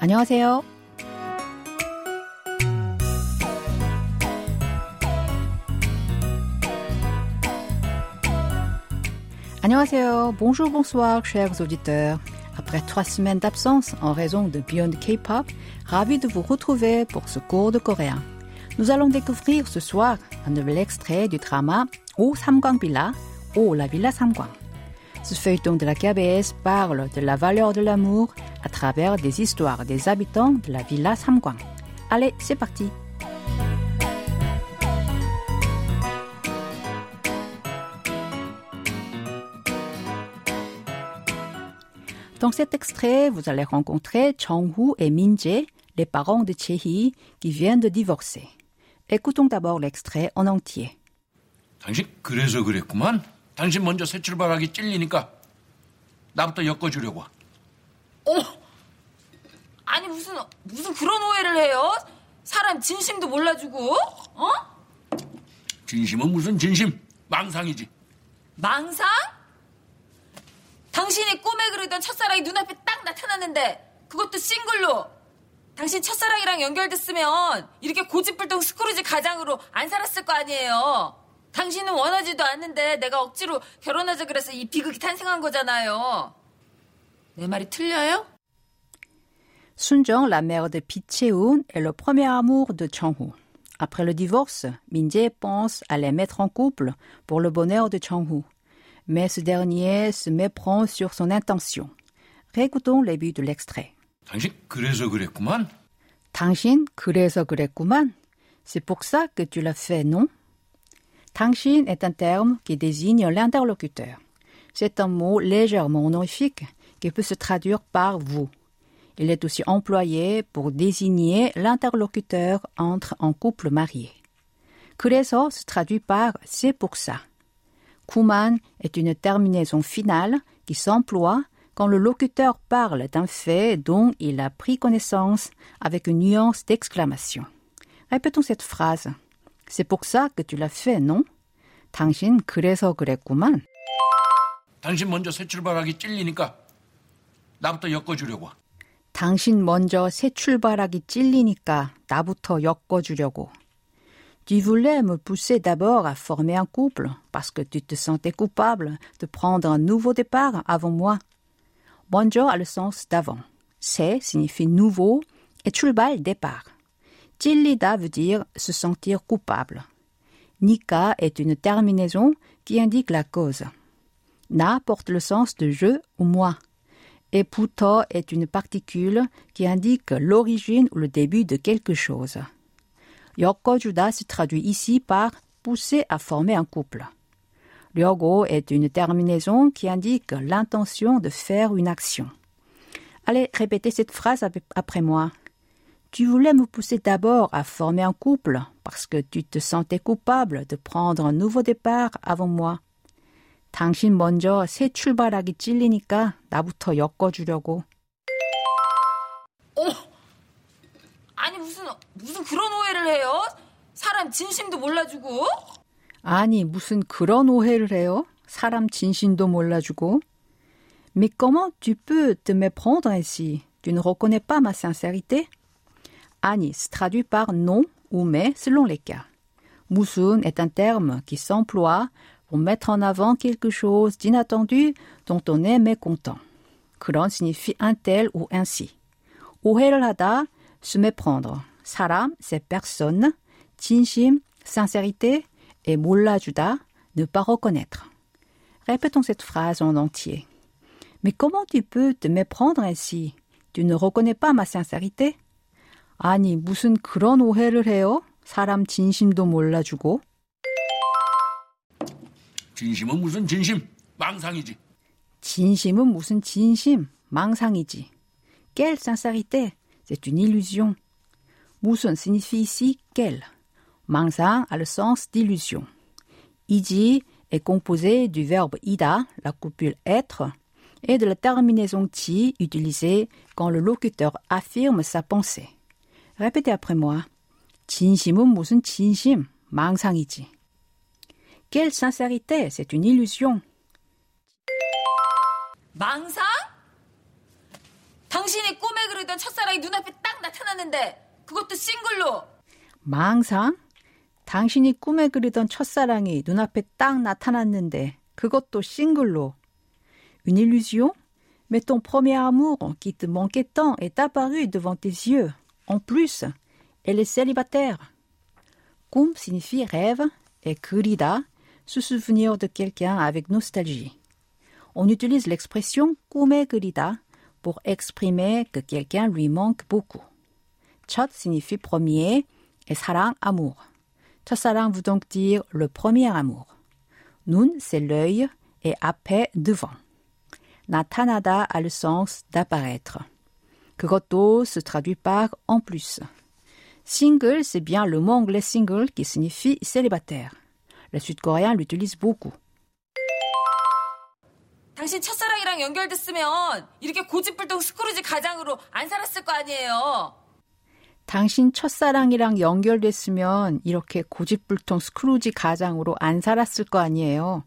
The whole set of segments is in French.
안녕하세요. 안녕하세요. Bonjour, bonsoir, chers auditeurs. Après trois semaines d'absence en raison de Beyond K-pop, ravi de vous retrouver pour ce cours de coréen. Nous allons découvrir ce soir un nouvel extrait du drama O Samgwang Villa, O la Villa Samgwang. Ce feuilleton de la KBS parle de la valeur de l'amour à travers des histoires des habitants de la Villa Samgwang. Allez, c'est parti! Dans cet extrait, vous allez rencontrer Chong-hu et Min-jae, les parents de Chae-hee, qui viennent de divorcer. Écoutons d'abord l'extrait en entier. 당신 그래서 그랬구만. 당신 먼저 새 출발하기 찔리니까 나부터 엮어주려고. 어머! 아니 무슨 무슨 그런 오해를 해요? 사람 진심도 몰라주고, 어? 진심은 무슨 진심? 망상이지. 망상? 당신이 꿈에 그리던 첫사랑이 눈앞에 딱 나타났는데 그것도 싱글로. 당신 첫사랑이랑 연결됐으면 이렇게 고집불통 스크루지 가장으로 안 살았을 거 아니에요. 당신은 원하지도 않는데 내가 억지로 결혼하자 그래서 이 비극이 탄생한 거잖아요. 내 말이 틀려요? Sunjong, la mère de Pi Cheun, est le premier amour de Chong-hu. Après le divorce, Min-jae pense à les mettre en couple pour le bonheur de Chong-hu. Mais ce dernier se méprend sur son intention. Réécoutons le début de l'extrait. 당신 그래서 그랬구만. 당신 그래서 그랬구만. C'est pour ça que tu l'as fait, non? 당신 est un terme qui désigne l'interlocuteur. C'est un mot légèrement honorifique qui peut se traduire par vous. Il est aussi employé pour désigner l'interlocuteur entre un couple marié. 그래서 se traduit par c'est pour ça. 구만 est une terminaison finale qui s'emploie quand le locuteur parle d'un fait dont il a pris connaissance avec une nuance d'exclamation. Répétons cette phrase. C'est pour ça que tu l'as fait, non? 당신 그래서 그랬구만. 당신 먼저 새 출발하기 찔리니까 나부터 엮어주려고. 당신 먼저 새 출발하기 찔리니까 나부터 엮어주려고. Tu voulais me pousser d'abord à former un couple parce que tu te sentais coupable de prendre un nouveau départ avant moi. 먼저 a le sens d'avant. 새 signifie nouveau et 출발 départ. 찔리다 veut dire se sentir coupable. Nika est une terminaison qui indique la cause. Na porte le sens de je ou moi. et puto est une particule qui indique l'origine ou le début de quelque chose. Yokojuda se traduit ici par pousser à former un couple. Lyogo est une terminaison qui indique l'intention de faire une action. Allez, répétez cette phrase après moi. Tu voulais me pousser d'abord à former un couple parce que tu te sentais coupable de prendre un nouveau départ avant moi. 당신 먼저 새 출발하기 찔리니까 나부터 엮어주려고. 어머! 아니 무슨 무슨 그런 오해를 해요? 사람 진심도 몰라주고. 아니 무슨 그런 오해를 해요? 사람 진심도 몰라주고. Mais comment tu peux te méprendre ainsi? Tu ne reconnais pas ma sincérité? 아니 se traduit par non ou mais selon les cas. 무슨 est un terme qui s'emploie pour mettre en avant quelque chose d'inattendu dont on est mécontent. 그런 signifie un tel ou ainsi. 오해를 하다, se méprendre. 사람, c'est personne. 진심, sincérité. Et 몰라주다, ne pas reconnaître. Répétons cette phrase en entier. Mais comment tu peux te méprendre ainsi? Tu ne reconnais pas ma sincérité? 아니, 무슨 그런 오해를 해요? 사람 진심도 몰라주고. 진심은 무슨 진심? 망상이지. 진심은 무슨 진심? 망상이지. Quelle sincérité? C'est une illusion. 무슨 signifie ici quelle. 망상 a le sens d'illusion. 이지 est composé du verbe ida, la copule être, et de la terminaison ti utilisée quand le locuteur affirme sa pensée. Répétez après moi. 진심은 무슨 진심? 망상이지. Quelle sincérité? C'est une illusion. 망상? 당신이 꿈에 그리던 첫사랑이 눈앞에 딱 나타났는데 그것도 싱글로. 망상? 당신이 꿈에 그리던 첫사랑이 눈앞에 딱 나타났는데 그것도 싱글로. Une illusion? Mais ton premier amour qui te manquait tant est apparu devant tes yeux. En plus, elle est célibataire. 꿈 signifie rêve et 그리다, se souvenir de quelqu'un avec nostalgie. On utilise l'expression 꿈에 그리다 pour exprimer que quelqu'un lui manque beaucoup. 첫 signifie premier et 사랑 amour. 첫사랑 veut donc dire le premier amour. 눈 c'est l'œil et 앞에 devant. 나타나다 a le sens d'apparaître. 그것도 se traduit par en plus. Single, c'est bien le mot anglais single qui signifie célibataire. Le sud-coréen l'utilise beaucoup. 당신 첫사랑이랑 연결됐으면 이렇게 고집불통 스크루지 가장으로 안 살았을 거 아니에요. 당신 첫사랑이랑 연결됐으면 이렇게 고집불통 스크루지 가장으로 안 살았을 거 아니에요.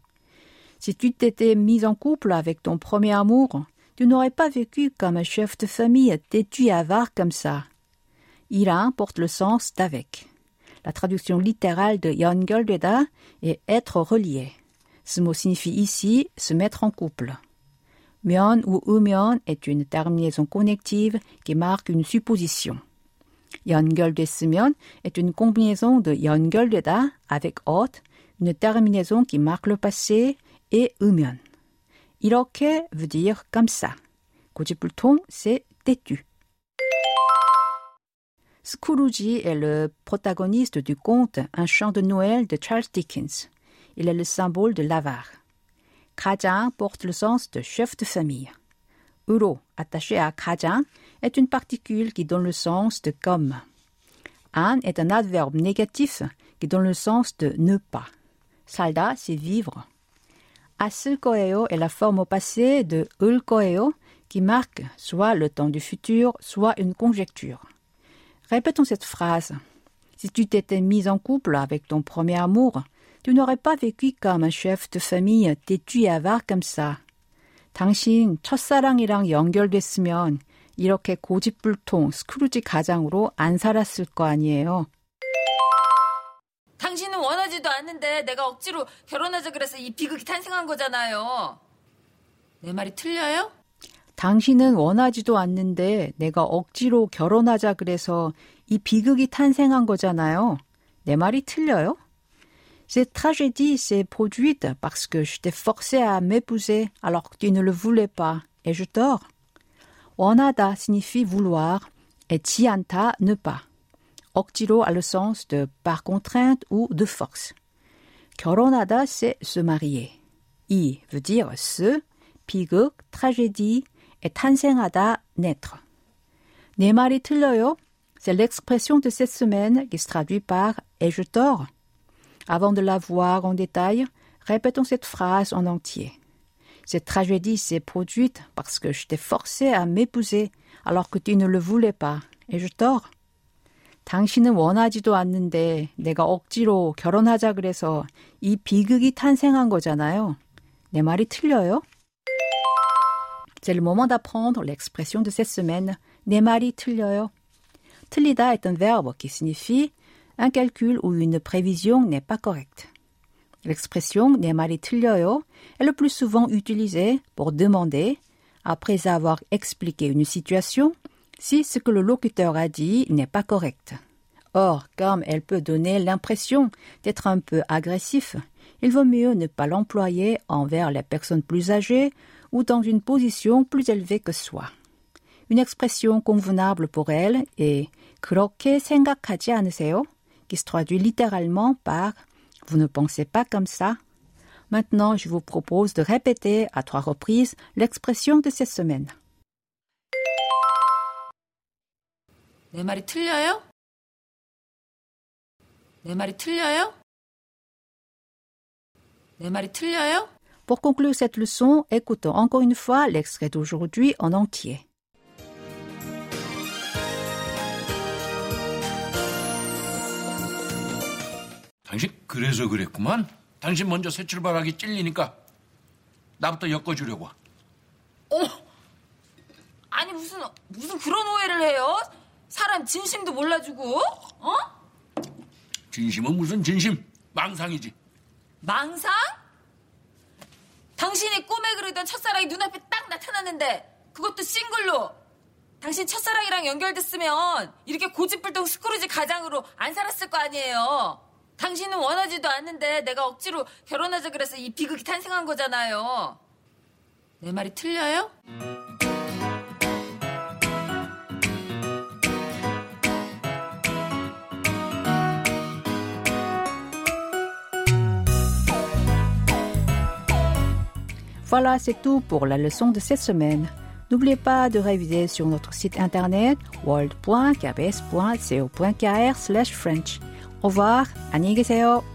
Si tu t'étais mise en couple avec ton premier amour, tu n'aurais pas vécu comme un chef de famille têtu et avare comme ça. 이랑 porte le sens d'avec. La traduction littérale de 연결되다 est être relié. Ce mot signifie ici se mettre en couple. 면 ou 으면 est une terminaison connective qui marque une supposition. 연결됐으면 est une combinaison de 연결되다 avec ot, une terminaison qui marque le passé, et 으면. 이렇게 veut dire comme ça. 고집불통, c'est têtu. Scrooge est le protagoniste du conte Un chant de Noël de Charles Dickens. Il est le symbole de l'avare. Krajan porte le sens de chef de famille. Uro, attaché à Krajan, est une particule qui donne le sens de comme. An est un adverbe négatif qui donne le sens de ne pas. Salda, c'est vivre. Asulkoeo est la forme au passé de ulkoeo qui marque soit le temps du futur, soit une conjecture. Répétons cette phrase. Si tu t'étais mise en couple avec ton premier amour, tu n'aurais pas vécu comme un chef de famille têtu et avare comme ça. 당신 첫사랑이랑 연결됐으면 이렇게 고집불통 스크루지 가장으로 안 살았을 거 아니에요. 당신은 원하지도 않는데 내가 억지로 결혼하자 그래서 이 비극이 탄생한 거잖아요. 내 말이 틀려요? 당신은 원하지도 않는데 내가 억지로 결혼하자 그래서 이 비극이 탄생한 거잖아요. 내 말이 틀려요? Cette tragédie s'est produite parce que je t'ai forcé à m'épouser alors que tu ne le voulais pas. Et je tort? 원하다 signifie vouloir et 지않다 ne pas. 억지로 a le sens de par contrainte ou de force. 결혼하다 c'est se marier. 이 veut dire ce, 비극, tragédie 탄생하다 naître. 내 말이 틀려요? C'est l'expression de cette semaine qui se traduit par ai-je tort? Avant de la voir en détail, répétons cette phrase en entier. Cette tragédie s'est produite parce que je t'ai forcé à m'épouser alors que tu ne le voulais pas. Ai-je tort? 당신은 원하지도 않는데 내가 억지로 결혼하자 그래서 이 비극이 탄생한 거잖아요. 내 말이 틀려요? C'est le moment d'apprendre l'expression de cette semaine. 내 말이 틀려요. 틀리다 est un verbe qui signifie un calcul ou une prévision n'est pas correcte. L'expression 내 말이 틀려요 est le plus souvent utilisée pour demander, après avoir expliqué une situation, si ce que le locuteur a dit n'est pas correct. Or, comme elle peut donner l'impression d'être un peu agressif, il vaut mieux ne pas l'employer envers les personnes plus âgées ou dans une position plus élevée que soi. Une expression convenable pour elle est 그렇게 생각하지 않으세요? qui se traduit littéralement par Vous ne pensez pas comme ça? Maintenant, je vous propose de répéter à trois reprises l'expression de cette semaine. 내 말이 틀려요? 내 말이 틀려요? 내 말이 틀려요? Pour conclure cette leçon, écoutons encore une fois l'extrait d'aujourd'hui en entier. 당신 그래서 그랬구만. 당신 먼저 새 출발하기 찔리니까 나부터 엮어주려고. 어머! 아니 무슨 무슨 그런 오해를 해요? 사람 진심도 몰라주고 어? 진심은 무슨 진심? 망상이지. 망상? 당신이 꿈에 그리던 첫사랑이 눈앞에 딱 나타났는데 그것도 싱글로 당신 첫사랑이랑 연결됐으면 이렇게 고집불통 스크루지 가장으로 안 살았을 거 아니에요. 당신은 원하지도 않는데 내가 억지로 결혼하자 그래서 이 비극이 탄생한 거잖아요. 내 말이 틀려요? Voilà, c'est tout pour la leçon de cette semaine. N'oubliez pas de réviser sur notre site internet world.kbs.co.kr/french. Au revoir, 안녕히 계세요.